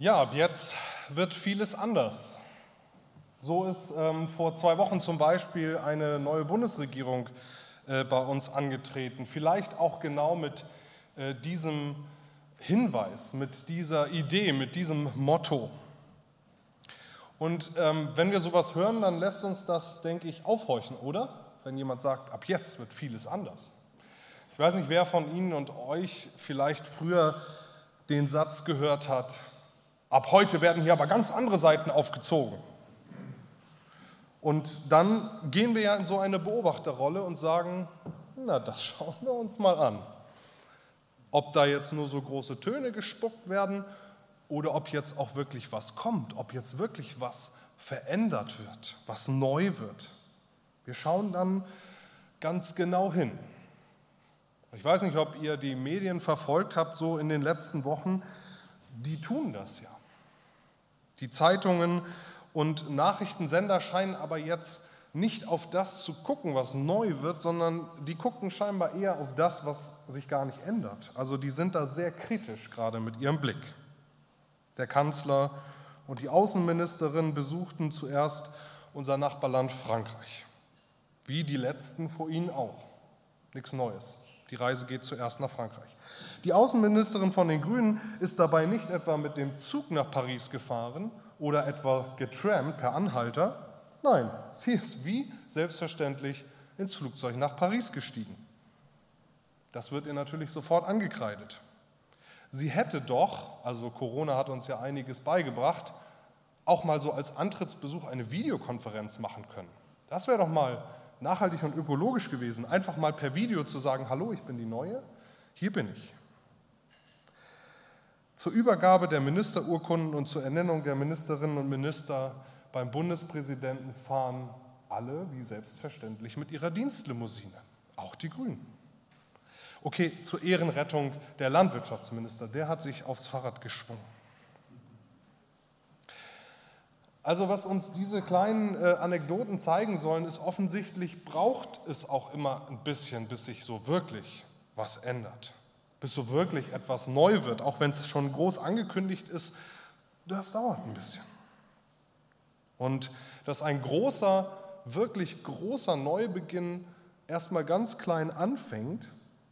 Ja, ab jetzt wird vieles anders. So ist ähm, vor zwei Wochen zum Beispiel eine neue Bundesregierung äh, bei uns angetreten. Vielleicht auch genau mit äh, diesem Hinweis, mit dieser Idee, mit diesem Motto. Und ähm, wenn wir sowas hören, dann lässt uns das, denke ich, aufhorchen, oder? Wenn jemand sagt, ab jetzt wird vieles anders. Ich weiß nicht, wer von Ihnen und euch vielleicht früher den Satz gehört hat, Ab heute werden hier aber ganz andere Seiten aufgezogen. Und dann gehen wir ja in so eine Beobachterrolle und sagen, na, das schauen wir uns mal an. Ob da jetzt nur so große Töne gespuckt werden oder ob jetzt auch wirklich was kommt, ob jetzt wirklich was verändert wird, was neu wird. Wir schauen dann ganz genau hin. Ich weiß nicht, ob ihr die Medien verfolgt habt, so in den letzten Wochen. Die tun das ja. Die Zeitungen und Nachrichtensender scheinen aber jetzt nicht auf das zu gucken, was neu wird, sondern die gucken scheinbar eher auf das, was sich gar nicht ändert. Also die sind da sehr kritisch gerade mit ihrem Blick. Der Kanzler und die Außenministerin besuchten zuerst unser Nachbarland Frankreich, wie die letzten vor ihnen auch. Nichts Neues. Die Reise geht zuerst nach Frankreich. Die Außenministerin von den Grünen ist dabei nicht etwa mit dem Zug nach Paris gefahren oder etwa getrampt per Anhalter. Nein, sie ist wie selbstverständlich ins Flugzeug nach Paris gestiegen. Das wird ihr natürlich sofort angekreidet. Sie hätte doch, also Corona hat uns ja einiges beigebracht, auch mal so als Antrittsbesuch eine Videokonferenz machen können. Das wäre doch mal nachhaltig und ökologisch gewesen, einfach mal per Video zu sagen, hallo, ich bin die Neue, hier bin ich. Zur Übergabe der Ministerurkunden und zur Ernennung der Ministerinnen und Minister beim Bundespräsidenten fahren alle wie selbstverständlich mit ihrer Dienstlimousine, auch die Grünen. Okay, zur Ehrenrettung der Landwirtschaftsminister, der hat sich aufs Fahrrad geschwungen. Also was uns diese kleinen äh, Anekdoten zeigen sollen, ist offensichtlich braucht es auch immer ein bisschen, bis sich so wirklich was ändert, bis so wirklich etwas neu wird, auch wenn es schon groß angekündigt ist, das dauert ein bisschen. Und dass ein großer, wirklich großer Neubeginn erstmal ganz klein anfängt,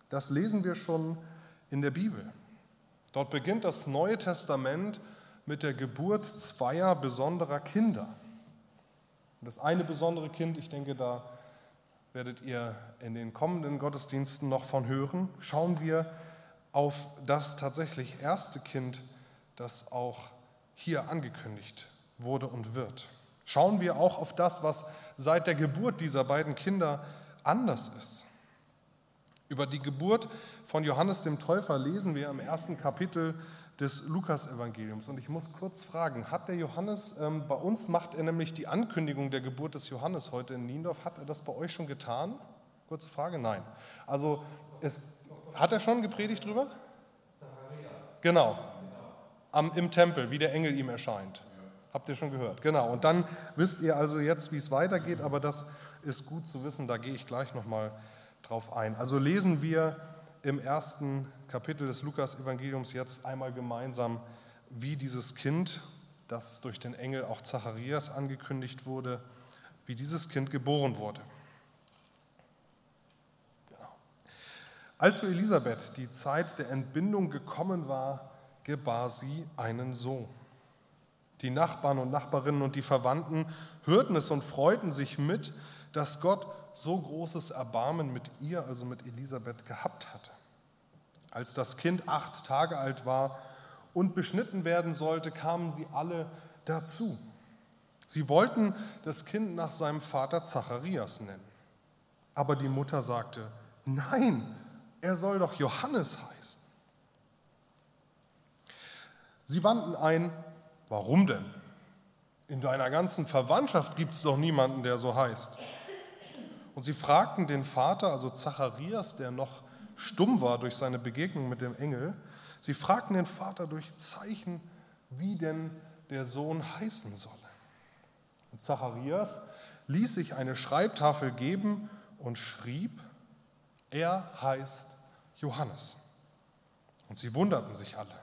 das lesen wir schon in der Bibel. Dort beginnt das Neue Testament mit der Geburt zweier besonderer Kinder. das eine besondere Kind, ich denke, da werdet ihr in den kommenden Gottesdiensten noch von hören, schauen wir auf das tatsächlich erste Kind, das auch hier angekündigt wurde und wird. Schauen wir auch auf das, was seit der Geburt dieser beiden Kinder anders ist. Über die Geburt von Johannes dem Täufer lesen wir im ersten Kapitel des Lukas-Evangeliums. Und ich muss kurz fragen, hat der Johannes, ähm, bei uns macht er nämlich die Ankündigung der Geburt des Johannes heute in Niendorf, hat er das bei euch schon getan? Kurze Frage, nein. Also es, hat er schon gepredigt drüber? Genau, Am, im Tempel, wie der Engel ihm erscheint. Habt ihr schon gehört? Genau. Und dann wisst ihr also jetzt, wie es weitergeht, aber das ist gut zu wissen, da gehe ich gleich nochmal drauf ein. Also lesen wir im ersten Kapitel des Lukas-Evangeliums jetzt einmal gemeinsam, wie dieses Kind, das durch den Engel auch Zacharias angekündigt wurde, wie dieses Kind geboren wurde. Genau. Als für Elisabeth die Zeit der Entbindung gekommen war, gebar sie einen Sohn. Die Nachbarn und Nachbarinnen und die Verwandten hörten es und freuten sich mit, dass Gott so großes Erbarmen mit ihr, also mit Elisabeth, gehabt hatte. Als das Kind acht Tage alt war und beschnitten werden sollte, kamen sie alle dazu. Sie wollten das Kind nach seinem Vater Zacharias nennen. Aber die Mutter sagte, nein, er soll doch Johannes heißen. Sie wandten ein, warum denn? In deiner ganzen Verwandtschaft gibt es doch niemanden, der so heißt. Und sie fragten den Vater, also Zacharias, der noch stumm war durch seine Begegnung mit dem Engel. Sie fragten den Vater durch Zeichen, wie denn der Sohn heißen solle. Und Zacharias ließ sich eine Schreibtafel geben und schrieb, er heißt Johannes. Und sie wunderten sich alle.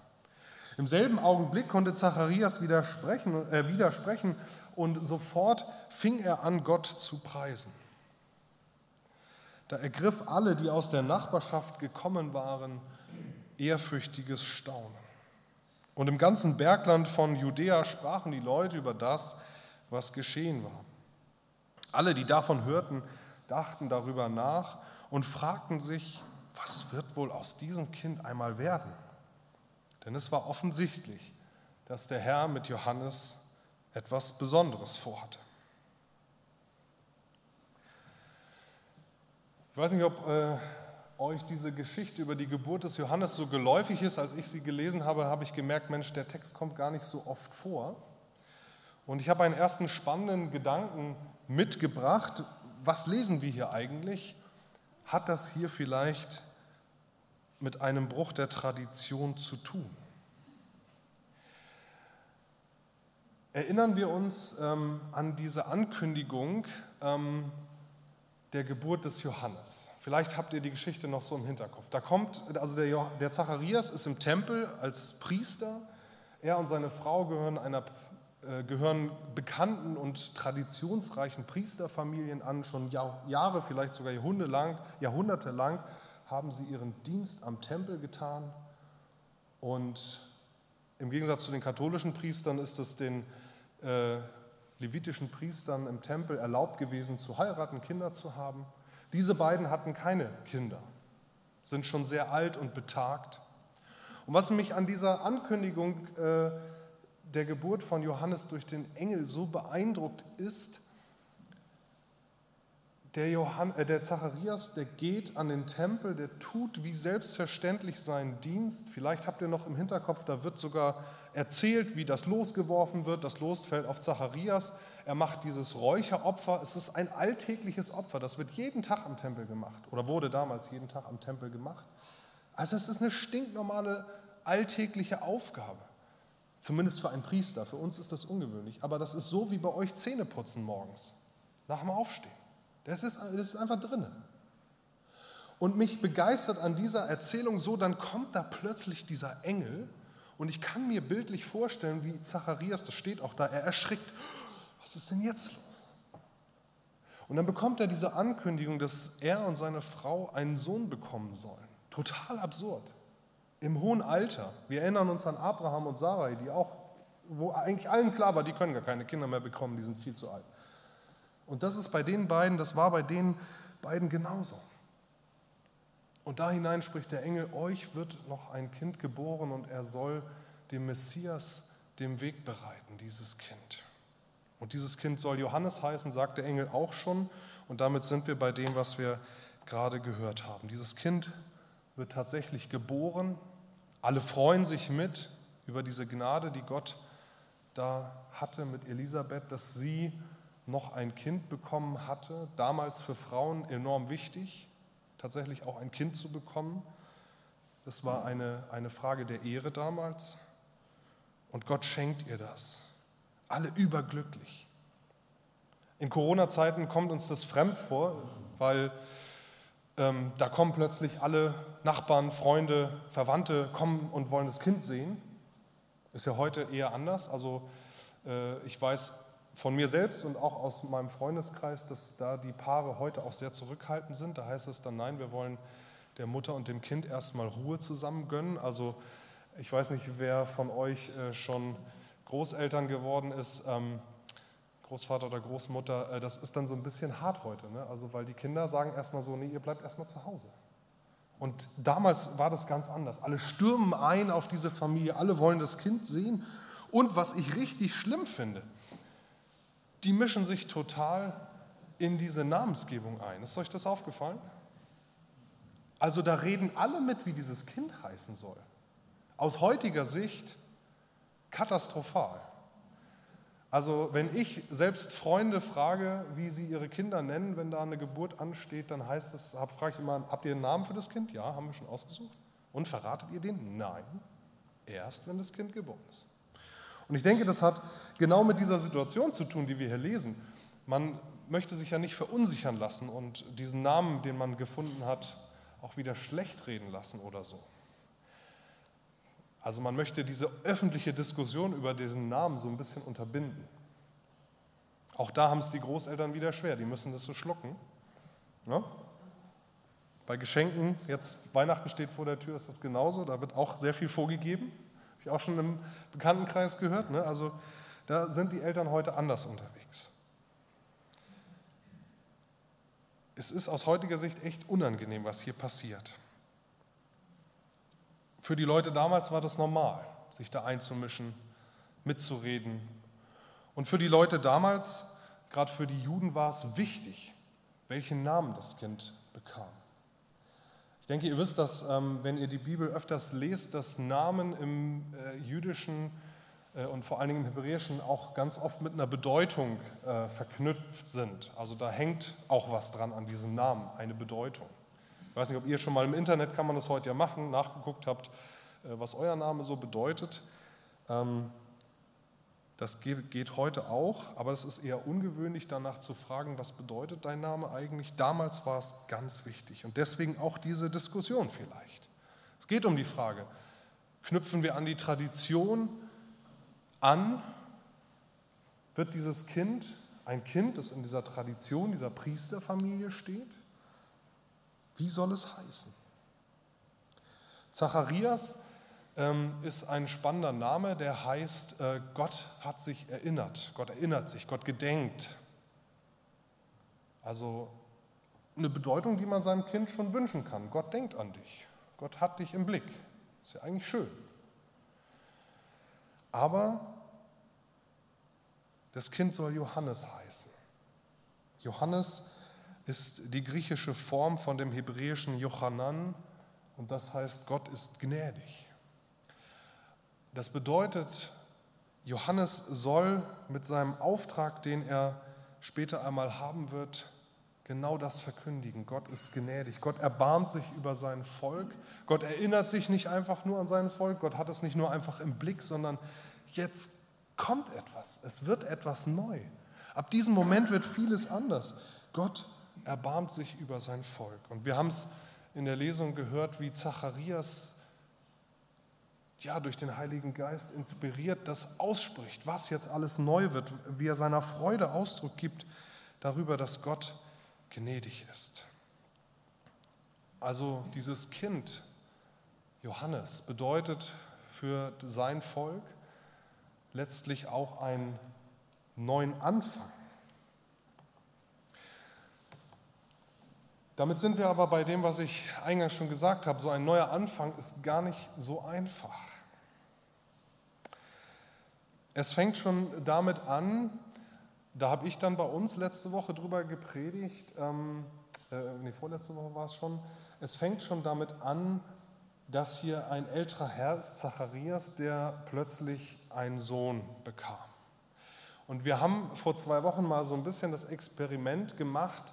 Im selben Augenblick konnte Zacharias widersprechen, äh, widersprechen und sofort fing er an, Gott zu preisen. Da ergriff alle, die aus der Nachbarschaft gekommen waren, ehrfürchtiges Staunen. Und im ganzen Bergland von Judäa sprachen die Leute über das, was geschehen war. Alle, die davon hörten, dachten darüber nach und fragten sich, was wird wohl aus diesem Kind einmal werden? Denn es war offensichtlich, dass der Herr mit Johannes etwas Besonderes vorhatte. Ich weiß nicht, ob äh, euch diese Geschichte über die Geburt des Johannes so geläufig ist. Als ich sie gelesen habe, habe ich gemerkt, Mensch, der Text kommt gar nicht so oft vor. Und ich habe einen ersten spannenden Gedanken mitgebracht. Was lesen wir hier eigentlich? Hat das hier vielleicht mit einem Bruch der Tradition zu tun? Erinnern wir uns ähm, an diese Ankündigung ähm, der Geburt des Johannes. Vielleicht habt ihr die Geschichte noch so im Hinterkopf. Da kommt, also der, der Zacharias ist im Tempel als Priester. Er und seine Frau gehören einer äh, gehören bekannten und traditionsreichen Priesterfamilien an. Schon Jahre, vielleicht sogar Jahrhunderte lang, Jahrhunderte lang haben sie ihren Dienst am Tempel getan. Und im Gegensatz zu den katholischen Priestern ist es den äh, levitischen Priestern im Tempel erlaubt gewesen, zu heiraten, Kinder zu haben. Diese beiden hatten keine Kinder, sind schon sehr alt und betagt. Und was mich an dieser Ankündigung äh, der Geburt von Johannes durch den Engel so beeindruckt ist, der, Johann, äh, der Zacharias, der geht an den Tempel, der tut wie selbstverständlich seinen Dienst. Vielleicht habt ihr noch im Hinterkopf, da wird sogar erzählt, wie das losgeworfen wird. Das Los fällt auf Zacharias. Er macht dieses Räucheropfer. Es ist ein alltägliches Opfer. Das wird jeden Tag am Tempel gemacht oder wurde damals jeden Tag am Tempel gemacht. Also es ist eine stinknormale alltägliche Aufgabe. Zumindest für einen Priester. Für uns ist das ungewöhnlich. Aber das ist so wie bei euch Zähneputzen morgens nach dem Aufstehen. Das ist, das ist einfach drin. Und mich begeistert an dieser Erzählung so, dann kommt da plötzlich dieser Engel und ich kann mir bildlich vorstellen, wie Zacharias, das steht auch da, er erschrickt. Was ist denn jetzt los? Und dann bekommt er diese Ankündigung, dass er und seine Frau einen Sohn bekommen sollen. Total absurd. Im hohen Alter. Wir erinnern uns an Abraham und Sarai, die auch, wo eigentlich allen klar war, die können gar keine Kinder mehr bekommen, die sind viel zu alt. Und das ist bei den beiden, das war bei den beiden genauso. Und da hinein spricht der Engel, euch wird noch ein Kind geboren und er soll dem Messias den Weg bereiten, dieses Kind. Und dieses Kind soll Johannes heißen, sagt der Engel auch schon. Und damit sind wir bei dem, was wir gerade gehört haben. Dieses Kind wird tatsächlich geboren. Alle freuen sich mit über diese Gnade, die Gott da hatte mit Elisabeth, dass sie noch ein Kind bekommen hatte, damals für Frauen enorm wichtig, tatsächlich auch ein Kind zu bekommen. Das war eine, eine Frage der Ehre damals. Und Gott schenkt ihr das. Alle überglücklich. In Corona-Zeiten kommt uns das fremd vor, weil ähm, da kommen plötzlich alle Nachbarn, Freunde, Verwandte kommen und wollen das Kind sehen. Ist ja heute eher anders. Also äh, ich weiß, von mir selbst und auch aus meinem Freundeskreis, dass da die Paare heute auch sehr zurückhaltend sind. Da heißt es dann, nein, wir wollen der Mutter und dem Kind erstmal Ruhe zusammen gönnen. Also ich weiß nicht, wer von euch äh, schon Großeltern geworden ist, ähm, Großvater oder Großmutter, äh, das ist dann so ein bisschen hart heute. Ne? Also weil die Kinder sagen erstmal so, nee, ihr bleibt erstmal zu Hause. Und damals war das ganz anders. Alle stürmen ein auf diese Familie, alle wollen das Kind sehen. Und was ich richtig schlimm finde, die mischen sich total in diese Namensgebung ein. Ist euch das aufgefallen? Also da reden alle mit, wie dieses Kind heißen soll. Aus heutiger Sicht katastrophal. Also wenn ich selbst Freunde frage, wie sie ihre Kinder nennen, wenn da eine Geburt ansteht, dann heißt es, frage ich immer, habt ihr einen Namen für das Kind? Ja, haben wir schon ausgesucht. Und verratet ihr den? Nein, erst wenn das Kind geboren ist. Und ich denke, das hat genau mit dieser Situation zu tun, die wir hier lesen. Man möchte sich ja nicht verunsichern lassen und diesen Namen, den man gefunden hat, auch wieder schlecht reden lassen oder so. Also man möchte diese öffentliche Diskussion über diesen Namen so ein bisschen unterbinden. Auch da haben es die Großeltern wieder schwer, die müssen das so schlucken. Ja? Bei Geschenken, jetzt Weihnachten steht vor der Tür, ist das genauso, da wird auch sehr viel vorgegeben. Ich auch schon im Bekanntenkreis gehört. Ne? Also da sind die Eltern heute anders unterwegs. Es ist aus heutiger Sicht echt unangenehm, was hier passiert. Für die Leute damals war das normal, sich da einzumischen, mitzureden. Und für die Leute damals, gerade für die Juden, war es wichtig, welchen Namen das Kind bekam. Ich denke, ihr wisst, dass, ähm, wenn ihr die Bibel öfters lest, dass Namen im äh, jüdischen äh, und vor allen Dingen im Hebräischen auch ganz oft mit einer Bedeutung äh, verknüpft sind. Also da hängt auch was dran an diesem Namen, eine Bedeutung. Ich weiß nicht, ob ihr schon mal im Internet, kann man das heute ja machen, nachgeguckt habt, was euer Name so bedeutet. Das geht heute auch, aber es ist eher ungewöhnlich, danach zu fragen, was bedeutet dein Name eigentlich. Damals war es ganz wichtig und deswegen auch diese Diskussion vielleicht. Es geht um die Frage, knüpfen wir an die Tradition an, wird dieses Kind ein Kind, das in dieser Tradition, dieser Priesterfamilie steht? Wie soll es heißen? Zacharias ist ein spannender Name, der heißt, äh, Gott hat sich erinnert, Gott erinnert sich, Gott gedenkt. Also eine Bedeutung, die man seinem Kind schon wünschen kann. Gott denkt an dich, Gott hat dich im Blick. Ist ja eigentlich schön. Aber das Kind soll Johannes heißen. Johannes ist die griechische Form von dem hebräischen Jochanan und das heißt, Gott ist gnädig. Das bedeutet, Johannes soll mit seinem Auftrag, den er später einmal haben wird, genau das verkündigen. Gott ist gnädig. Gott erbarmt sich über sein Volk. Gott erinnert sich nicht einfach nur an sein Volk. Gott hat es nicht nur einfach im Blick, sondern jetzt kommt etwas. Es wird etwas neu. Ab diesem Moment wird vieles anders. Gott erbarmt sich über sein Volk. Und wir haben es in der Lesung gehört, wie Zacharias ja, durch den Heiligen Geist inspiriert das ausspricht, was jetzt alles neu wird, wie er seiner Freude Ausdruck gibt darüber, dass Gott gnädig ist. Also dieses Kind, Johannes, bedeutet für sein Volk letztlich auch einen neuen Anfang. Damit sind wir aber bei dem, was ich eingangs schon gesagt habe. So ein neuer Anfang ist gar nicht so einfach. Es fängt schon damit an, da habe ich dann bei uns letzte Woche drüber gepredigt, ähm, äh, nee, vorletzte Woche war es schon, es fängt schon damit an, dass hier ein älterer Herr ist, Zacharias, der plötzlich einen Sohn bekam. Und wir haben vor zwei Wochen mal so ein bisschen das Experiment gemacht.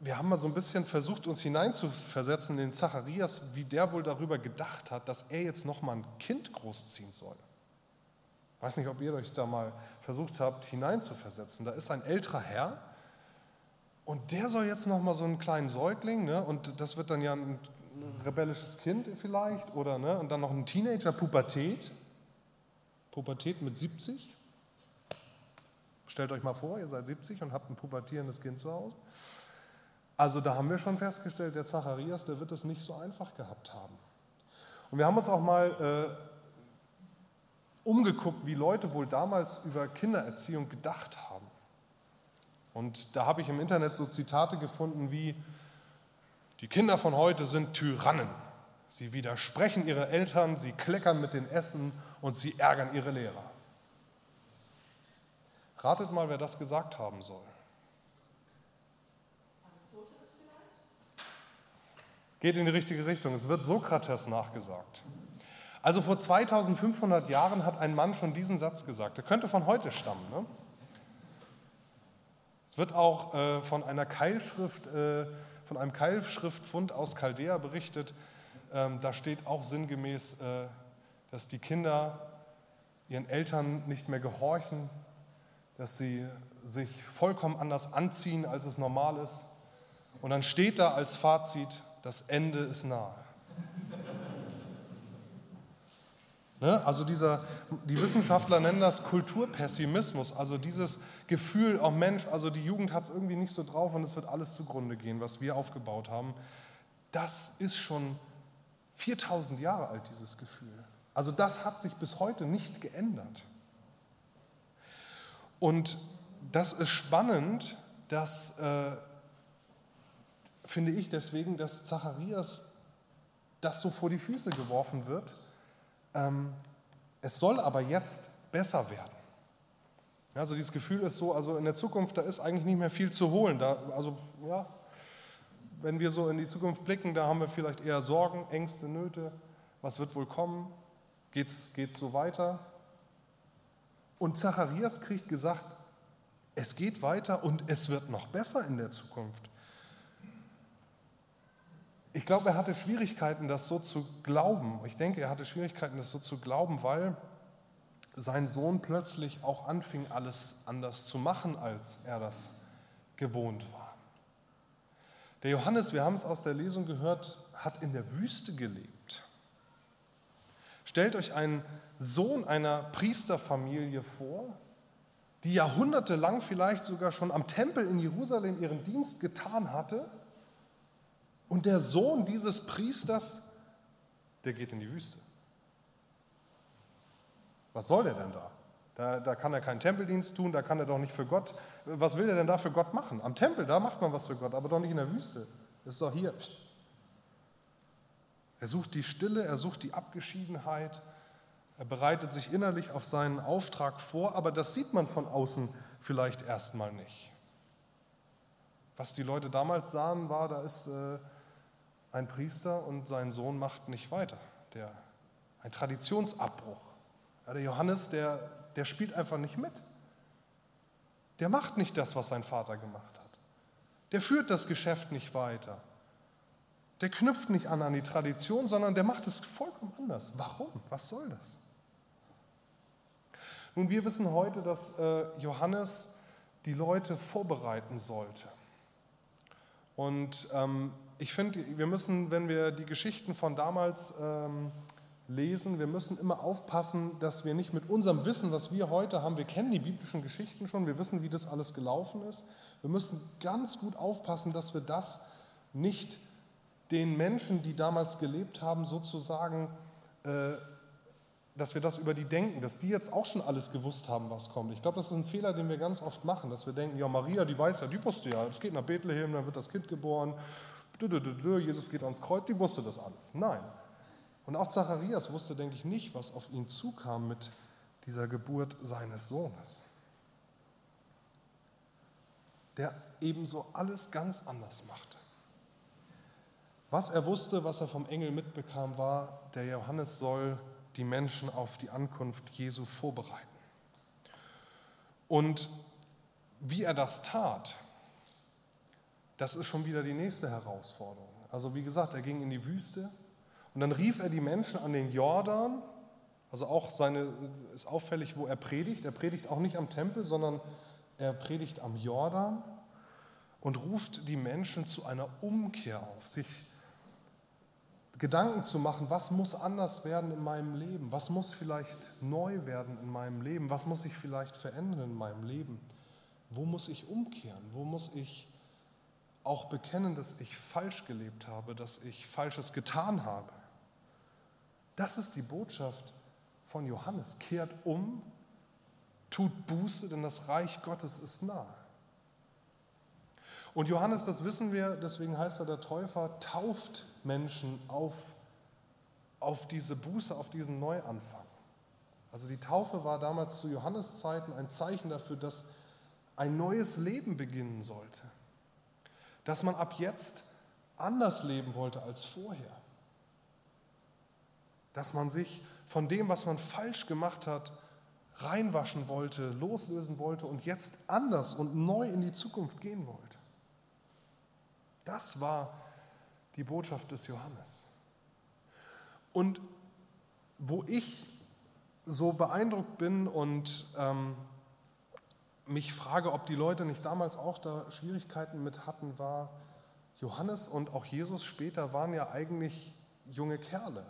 Wir haben mal so ein bisschen versucht, uns hineinzuversetzen in Zacharias, wie der wohl darüber gedacht hat, dass er jetzt nochmal ein Kind großziehen soll. Weiß nicht, ob ihr euch da mal versucht habt, hineinzuversetzen. Da ist ein älterer Herr und der soll jetzt nochmal so einen kleinen Säugling, ne, und das wird dann ja ein rebellisches Kind vielleicht, oder, ne, und dann noch ein Teenager, Pubertät. Pubertät mit 70. Stellt euch mal vor, ihr seid 70 und habt ein pubertierendes Kind zu Hause. Also da haben wir schon festgestellt, der Zacharias, der wird es nicht so einfach gehabt haben. Und wir haben uns auch mal äh, umgeguckt, wie Leute wohl damals über Kindererziehung gedacht haben. Und da habe ich im Internet so Zitate gefunden wie, die Kinder von heute sind Tyrannen. Sie widersprechen ihre Eltern, sie kleckern mit den Essen und sie ärgern ihre Lehrer. Ratet mal, wer das gesagt haben soll. Geht in die richtige Richtung. Es wird Sokrates nachgesagt. Also vor 2500 Jahren hat ein Mann schon diesen Satz gesagt. Der könnte von heute stammen. Ne? Es wird auch äh, von einer Keilschrift, äh, von einem Keilschriftfund aus Chaldea berichtet. Ähm, da steht auch sinngemäß, äh, dass die Kinder ihren Eltern nicht mehr gehorchen, dass sie sich vollkommen anders anziehen, als es normal ist. Und dann steht da als Fazit, das Ende ist nahe. Ne? Also dieser, die Wissenschaftler nennen das Kulturpessimismus, also dieses Gefühl, oh Mensch, also die Jugend hat es irgendwie nicht so drauf und es wird alles zugrunde gehen, was wir aufgebaut haben. Das ist schon 4000 Jahre alt, dieses Gefühl. Also das hat sich bis heute nicht geändert. Und das ist spannend, dass, äh, finde ich deswegen, dass Zacharias das so vor die Füße geworfen wird ähm, es soll aber jetzt besser werden. Also dieses Gefühl ist so, also in der Zukunft, da ist eigentlich nicht mehr viel zu holen. Da, also ja, wenn wir so in die Zukunft blicken, da haben wir vielleicht eher Sorgen, Ängste, Nöte. Was wird wohl kommen? Geht es so weiter? Und Zacharias kriegt gesagt, es geht weiter und es wird noch besser in der Zukunft. Ich glaube, er hatte Schwierigkeiten, das so zu glauben. Ich denke, er hatte Schwierigkeiten, das so zu glauben, weil sein Sohn plötzlich auch anfing, alles anders zu machen, als er das gewohnt war. Der Johannes, wir haben es aus der Lesung gehört, hat in der Wüste gelebt. Stellt euch einen Sohn einer Priesterfamilie vor, die jahrhundertelang vielleicht sogar schon am Tempel in Jerusalem ihren Dienst getan hatte und der Sohn dieses Priesters, der geht in die Wüste. Was soll der denn da? Da, da kann er keinen Tempeldienst tun, da kann er doch nicht für Gott. Was will er denn da für Gott machen? Am Tempel, da macht man was für Gott, aber doch nicht in der Wüste. Das ist doch hier. Er sucht die Stille, er sucht die Abgeschiedenheit, er bereitet sich innerlich auf seinen Auftrag vor, aber das sieht man von außen vielleicht erstmal nicht. Was die Leute damals sahen, war, da ist äh, ein Priester und sein Sohn macht nicht weiter. Der, ein Traditionsabbruch. Ja, der Johannes, der, der spielt einfach nicht mit. Der macht nicht das, was sein Vater gemacht hat. Der führt das Geschäft nicht weiter. Der knüpft nicht an an die Tradition, sondern der macht es vollkommen anders. Warum? Was soll das? Nun, wir wissen heute, dass äh, Johannes die Leute vorbereiten sollte. Und ähm, ich finde, wir müssen, wenn wir die Geschichten von damals ähm, lesen, wir müssen immer aufpassen, dass wir nicht mit unserem Wissen, was wir heute haben, wir kennen die biblischen Geschichten schon, wir wissen, wie das alles gelaufen ist. Wir müssen ganz gut aufpassen, dass wir das nicht den Menschen, die damals gelebt haben, sozusagen, äh, dass wir das über die denken, dass die jetzt auch schon alles gewusst haben, was kommt. Ich glaube, das ist ein Fehler, den wir ganz oft machen, dass wir denken, ja, Maria, die weiß ja, die wusste ja, es geht nach Bethlehem, dann wird das Kind geboren Jesus geht ans Kreuz, die wusste das alles. Nein. Und auch Zacharias wusste, denke ich, nicht, was auf ihn zukam mit dieser Geburt seines Sohnes. Der ebenso alles ganz anders machte. Was er wusste, was er vom Engel mitbekam, war, der Johannes soll die Menschen auf die Ankunft Jesu vorbereiten. Und wie er das tat, das ist schon wieder die nächste Herausforderung. Also wie gesagt, er ging in die Wüste und dann rief er die Menschen an den Jordan. Also auch seine ist auffällig, wo er predigt. Er predigt auch nicht am Tempel, sondern er predigt am Jordan und ruft die Menschen zu einer Umkehr auf, sich Gedanken zu machen, was muss anders werden in meinem Leben, was muss vielleicht neu werden in meinem Leben, was muss sich vielleicht verändern in meinem Leben, wo muss ich umkehren, wo muss ich auch bekennen, dass ich falsch gelebt habe, dass ich Falsches getan habe. Das ist die Botschaft von Johannes. Kehrt um, tut Buße, denn das Reich Gottes ist nah. Und Johannes, das wissen wir, deswegen heißt er der Täufer, tauft Menschen auf, auf diese Buße, auf diesen Neuanfang. Also die Taufe war damals zu Johannes Zeiten ein Zeichen dafür, dass ein neues Leben beginnen sollte dass man ab jetzt anders leben wollte als vorher. Dass man sich von dem, was man falsch gemacht hat, reinwaschen wollte, loslösen wollte und jetzt anders und neu in die Zukunft gehen wollte. Das war die Botschaft des Johannes. Und wo ich so beeindruckt bin und ähm, mich frage, ob die Leute nicht damals auch da Schwierigkeiten mit hatten, war, Johannes und auch Jesus später waren ja eigentlich junge Kerle.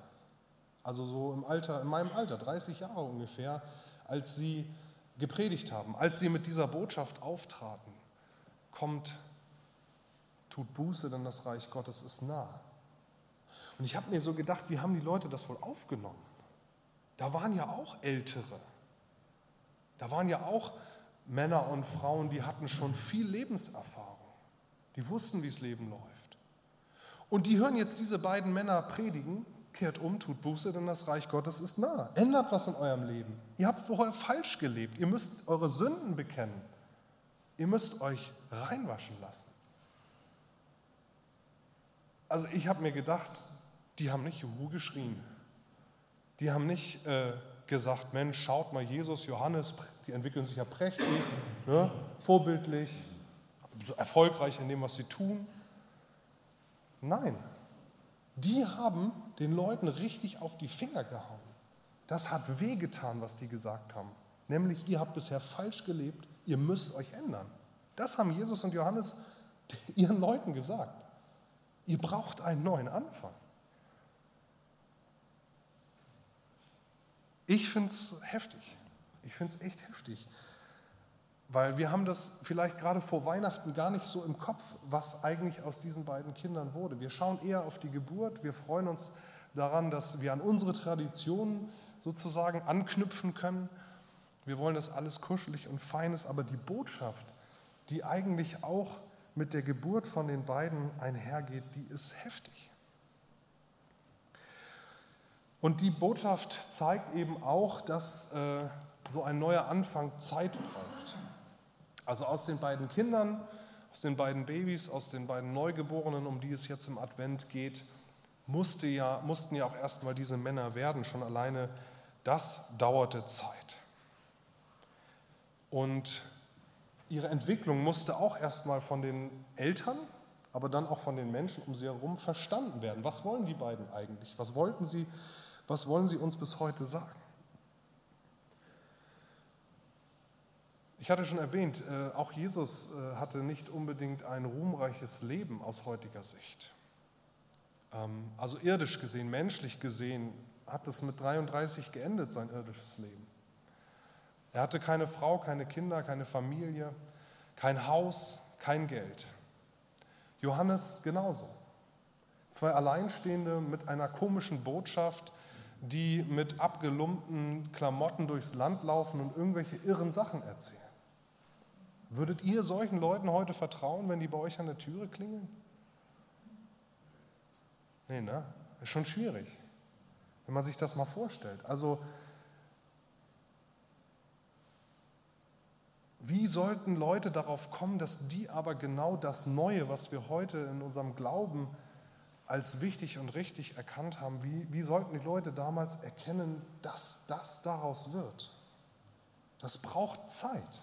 also so im Alter, in meinem Alter, 30 Jahre ungefähr, als sie gepredigt haben, als sie mit dieser Botschaft auftraten, kommt, tut Buße, denn das Reich Gottes ist nah. Und ich habe mir so gedacht, wie haben die Leute das wohl aufgenommen? Da waren ja auch Ältere. Da waren ja auch Männer und Frauen, die hatten schon viel Lebenserfahrung. Die wussten, wie das Leben läuft. Und die hören jetzt diese beiden Männer predigen, kehrt um, tut Buße, denn das Reich Gottes ist nah. Ändert was in eurem Leben. Ihr habt vorher falsch gelebt. Ihr müsst eure Sünden bekennen. Ihr müsst euch reinwaschen lassen. Also ich habe mir gedacht, die haben nicht Juhu geschrien. Die haben nicht äh, gesagt, Mensch, schaut mal, Jesus, Johannes, die entwickeln sich ja prächtig, ne, vorbildlich, so erfolgreich in dem, was sie tun. Nein, die haben den Leuten richtig auf die Finger gehauen. Das hat wehgetan, was die gesagt haben. Nämlich, ihr habt bisher falsch gelebt, ihr müsst euch ändern. Das haben Jesus und Johannes ihren Leuten gesagt. Ihr braucht einen neuen Anfang. Ich finde es heftig. Ich finde es echt heftig. Weil wir haben das vielleicht gerade vor Weihnachten gar nicht so im Kopf, was eigentlich aus diesen beiden Kindern wurde. Wir schauen eher auf die Geburt, wir freuen uns daran, dass wir an unsere Traditionen sozusagen anknüpfen können. Wir wollen, dass alles kuschelig und fein ist, aber die Botschaft, die eigentlich auch mit der Geburt von den beiden einhergeht, die ist heftig. Und die Botschaft zeigt eben auch, dass äh, so ein neuer Anfang Zeit braucht. Also aus den beiden Kindern, aus den beiden Babys, aus den beiden Neugeborenen, um die es jetzt im Advent geht, musste ja, mussten ja auch erstmal diese Männer werden. Schon alleine das dauerte Zeit. Und ihre Entwicklung musste auch erstmal von den Eltern, aber dann auch von den Menschen um sie herum verstanden werden. Was wollen die beiden eigentlich? Was wollten sie was wollen sie uns bis heute sagen? Ich hatte schon erwähnt, äh, auch Jesus äh, hatte nicht unbedingt ein ruhmreiches Leben aus heutiger Sicht. Ähm, also irdisch gesehen, menschlich gesehen, hat es mit 33 geendet, sein irdisches Leben. Er hatte keine Frau, keine Kinder, keine Familie, kein Haus, kein Geld. Johannes genauso. Zwei Alleinstehende mit einer komischen Botschaft, die mit abgelumpten Klamotten durchs Land laufen und irgendwelche irren Sachen erzählen. Würdet ihr solchen Leuten heute vertrauen, wenn die bei euch an der Türe klingeln? Nee, ne? Ist schon schwierig, wenn man sich das mal vorstellt. Also, wie sollten Leute darauf kommen, dass die aber genau das Neue, was wir heute in unserem Glauben als wichtig und richtig erkannt haben, wie, wie sollten die Leute damals erkennen, dass das daraus wird? Das braucht Zeit.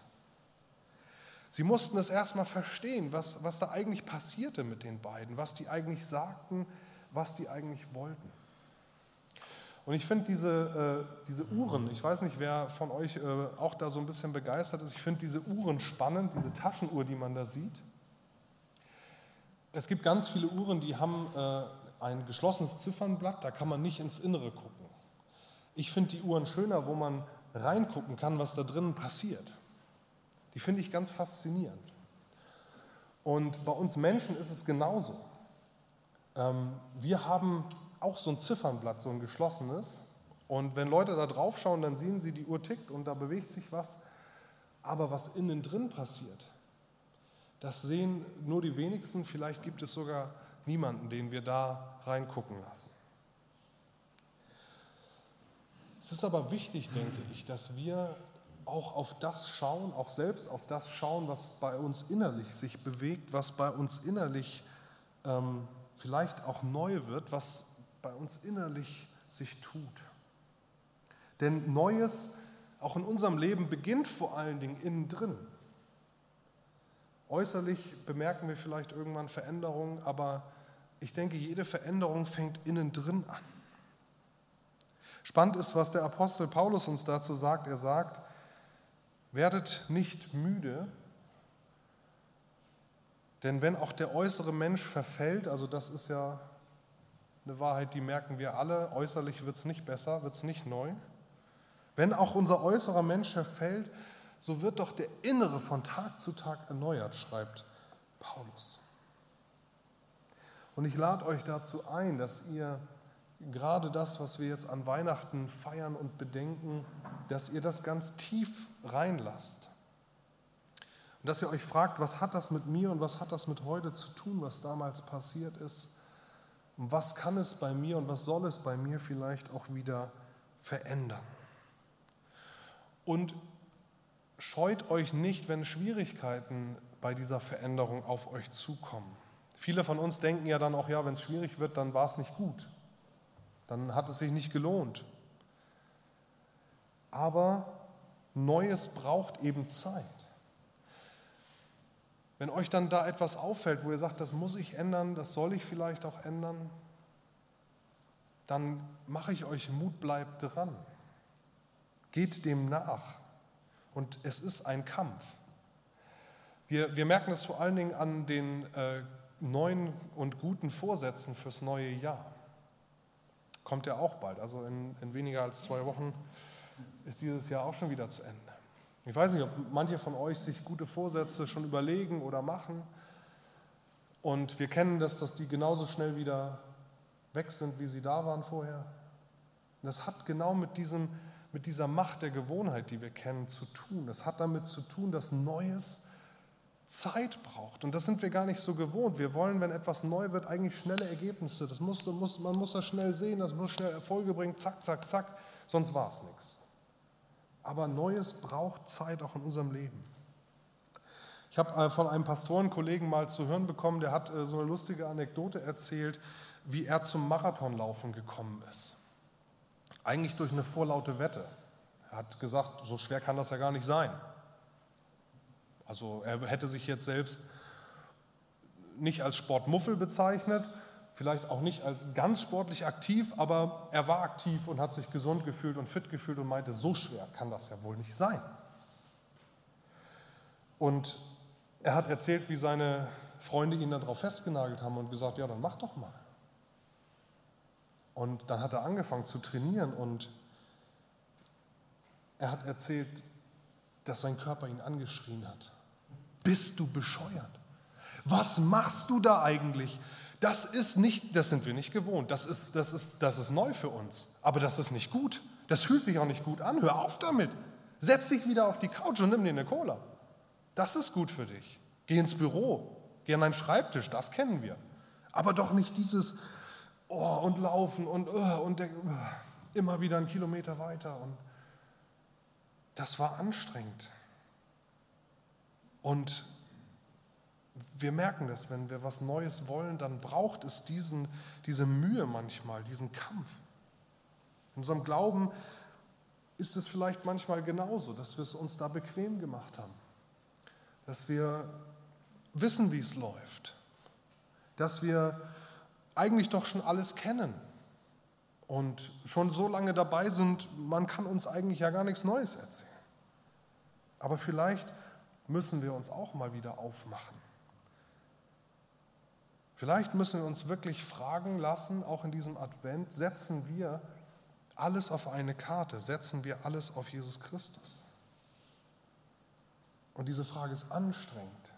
Sie mussten es erstmal verstehen, was, was da eigentlich passierte mit den beiden, was die eigentlich sagten, was die eigentlich wollten. Und ich finde diese, äh, diese Uhren, ich weiß nicht, wer von euch äh, auch da so ein bisschen begeistert ist, ich finde diese Uhren spannend, diese Taschenuhr, die man da sieht. Es gibt ganz viele Uhren, die haben äh, ein geschlossenes Ziffernblatt, da kann man nicht ins Innere gucken. Ich finde die Uhren schöner, wo man reingucken kann, was da drinnen passiert. Die finde ich ganz faszinierend. Und bei uns Menschen ist es genauso. Ähm, wir haben auch so ein Ziffernblatt, so ein geschlossenes. Und wenn Leute da drauf schauen, dann sehen sie, die Uhr tickt und da bewegt sich was. Aber was innen drin passiert, das sehen nur die wenigsten, vielleicht gibt es sogar niemanden, den wir da reingucken lassen. Es ist aber wichtig, denke ich, dass wir auch auf das schauen, auch selbst auf das schauen, was bei uns innerlich sich bewegt, was bei uns innerlich ähm, vielleicht auch neu wird, was bei uns innerlich sich tut. Denn Neues, auch in unserem Leben, beginnt vor allen Dingen innen drin. Äußerlich bemerken wir vielleicht irgendwann Veränderungen, aber ich denke, jede Veränderung fängt innen drin an. Spannend ist, was der Apostel Paulus uns dazu sagt. Er sagt, werdet nicht müde, denn wenn auch der äußere Mensch verfällt, also das ist ja eine Wahrheit, die merken wir alle, äußerlich wird es nicht besser, wird es nicht neu. Wenn auch unser äußerer Mensch verfällt, so wird doch der innere von Tag zu Tag erneuert, schreibt Paulus. Und ich lade euch dazu ein, dass ihr gerade das, was wir jetzt an Weihnachten feiern und bedenken, dass ihr das ganz tief reinlasst. Und dass ihr euch fragt, was hat das mit mir und was hat das mit heute zu tun, was damals passiert ist? Und was kann es bei mir und was soll es bei mir vielleicht auch wieder verändern? Und scheut euch nicht, wenn Schwierigkeiten bei dieser Veränderung auf euch zukommen. Viele von uns denken ja dann auch, ja, wenn es schwierig wird, dann war es nicht gut. Dann hat es sich nicht gelohnt. Aber Neues braucht eben Zeit. Wenn euch dann da etwas auffällt, wo ihr sagt, das muss ich ändern, das soll ich vielleicht auch ändern, dann mache ich euch Mut, bleibt dran. Geht dem nach. Und es ist ein Kampf. Wir, wir merken es vor allen Dingen an den äh, neuen und guten Vorsätzen fürs neue Jahr. Kommt ja auch bald. Also in, in weniger als zwei Wochen ist dieses Jahr auch schon wieder zu Ende. Ich weiß nicht, ob manche von euch sich gute Vorsätze schon überlegen oder machen. Und wir kennen das, dass die genauso schnell wieder weg sind, wie sie da waren vorher. Das hat genau mit, diesem, mit dieser Macht der Gewohnheit, die wir kennen, zu tun. Das hat damit zu tun, dass Neues Zeit braucht. Und das sind wir gar nicht so gewohnt. Wir wollen, wenn etwas neu wird, eigentlich schnelle Ergebnisse. Das muss, muss, man muss das schnell sehen, das muss schnell Erfolge bringen, zack, zack, zack, sonst war es nichts. Aber Neues braucht Zeit auch in unserem Leben. Ich habe äh, von einem Pastorenkollegen mal zu hören bekommen, der hat äh, so eine lustige Anekdote erzählt, wie er zum Marathonlaufen gekommen ist. Eigentlich durch eine vorlaute Wette. Er hat gesagt, so schwer kann das ja gar nicht sein. Also er hätte sich jetzt selbst nicht als Sportmuffel bezeichnet, vielleicht auch nicht als ganz sportlich aktiv, aber er war aktiv und hat sich gesund gefühlt und fit gefühlt und meinte, so schwer kann das ja wohl nicht sein. Und er hat erzählt, wie seine Freunde ihn darauf festgenagelt haben und gesagt, ja, dann mach doch mal. Und dann hat er angefangen zu trainieren und er hat erzählt, dass sein Körper ihn angeschrien hat. Bist du bescheuert? Was machst du da eigentlich? Das ist nicht, das sind wir nicht gewohnt. Das ist, das ist, das ist neu für uns. Aber das ist nicht gut. Das fühlt sich auch nicht gut an. Hör auf damit. Setz dich wieder auf die Couch und nimm dir eine Cola. Das ist gut für dich. Geh ins Büro. Geh an deinen Schreibtisch. Das kennen wir. Aber doch nicht dieses oh, und laufen und, oh, und der, oh, immer wieder einen Kilometer weiter. Und das war anstrengend. Und wir merken das, wenn wir was Neues wollen, dann braucht es diesen, diese Mühe manchmal, diesen Kampf. In unserem Glauben ist es vielleicht manchmal genauso, dass wir es uns da bequem gemacht haben, dass wir wissen, wie es läuft, dass wir eigentlich doch schon alles kennen und schon so lange dabei sind, man kann uns eigentlich ja gar nichts Neues erzählen. Aber vielleicht müssen wir uns auch mal wieder aufmachen Vielleicht müssen wir uns wirklich fragen lassen, auch in diesem Advent, setzen wir alles auf eine Karte, setzen wir alles auf Jesus Christus? Und diese Frage ist anstrengend.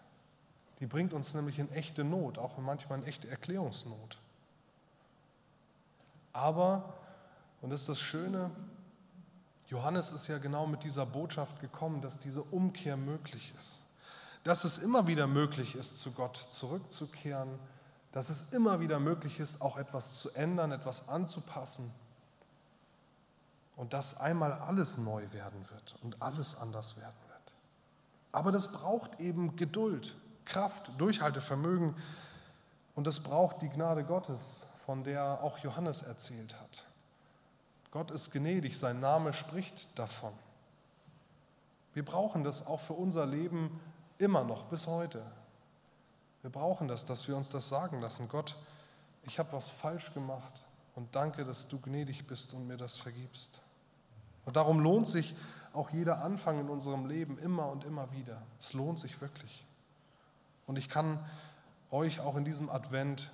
Die bringt uns nämlich in echte Not, auch manchmal in echte Erklärungsnot. Aber, und das ist das Schöne, Johannes ist ja genau mit dieser Botschaft gekommen, dass diese Umkehr möglich ist. Dass es immer wieder möglich ist, zu Gott zurückzukehren, dass es immer wieder möglich ist, auch etwas zu ändern, etwas anzupassen und dass einmal alles neu werden wird und alles anders werden wird. Aber das braucht eben Geduld, Kraft, Durchhaltevermögen und es braucht die Gnade Gottes, von der auch Johannes erzählt hat. Gott ist gnädig, sein Name spricht davon. Wir brauchen das auch für unser Leben immer noch bis heute. Wir brauchen das, dass wir uns das sagen lassen. Gott, ich habe was falsch gemacht und danke, dass du gnädig bist und mir das vergibst. Und darum lohnt sich auch jeder Anfang in unserem Leben immer und immer wieder. Es lohnt sich wirklich. Und ich kann euch auch in diesem Advent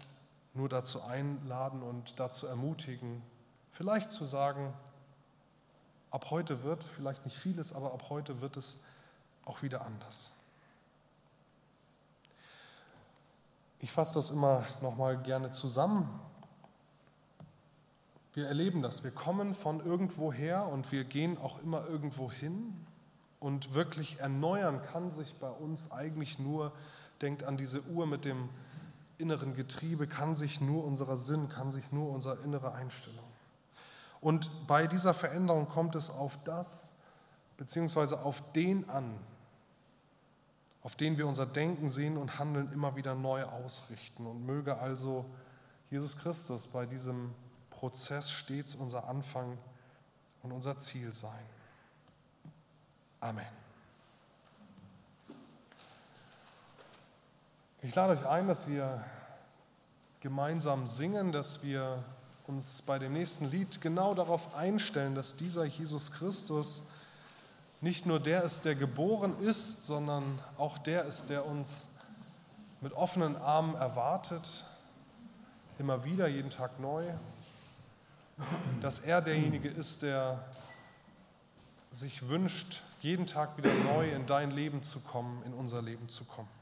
nur dazu einladen und dazu ermutigen, vielleicht zu sagen, ab heute wird, vielleicht nicht vieles, aber ab heute wird es auch wieder anders. Ich fasse das immer noch mal gerne zusammen. Wir erleben das. Wir kommen von irgendwo her und wir gehen auch immer irgendwo hin. Und wirklich erneuern kann sich bei uns eigentlich nur, denkt an diese Uhr mit dem inneren Getriebe, kann sich nur unser Sinn, kann sich nur unsere innere Einstellung. Und bei dieser Veränderung kommt es auf das, beziehungsweise auf den an, auf den wir unser Denken, Sehen und Handeln immer wieder neu ausrichten. Und möge also Jesus Christus bei diesem Prozess stets unser Anfang und unser Ziel sein. Amen. Ich lade euch ein, dass wir gemeinsam singen, dass wir uns bei dem nächsten Lied genau darauf einstellen, dass dieser Jesus Christus nicht nur der ist, der geboren ist, sondern auch der ist, der uns mit offenen Armen erwartet, immer wieder, jeden Tag neu, dass er derjenige ist, der sich wünscht, jeden Tag wieder neu in dein Leben zu kommen, in unser Leben zu kommen.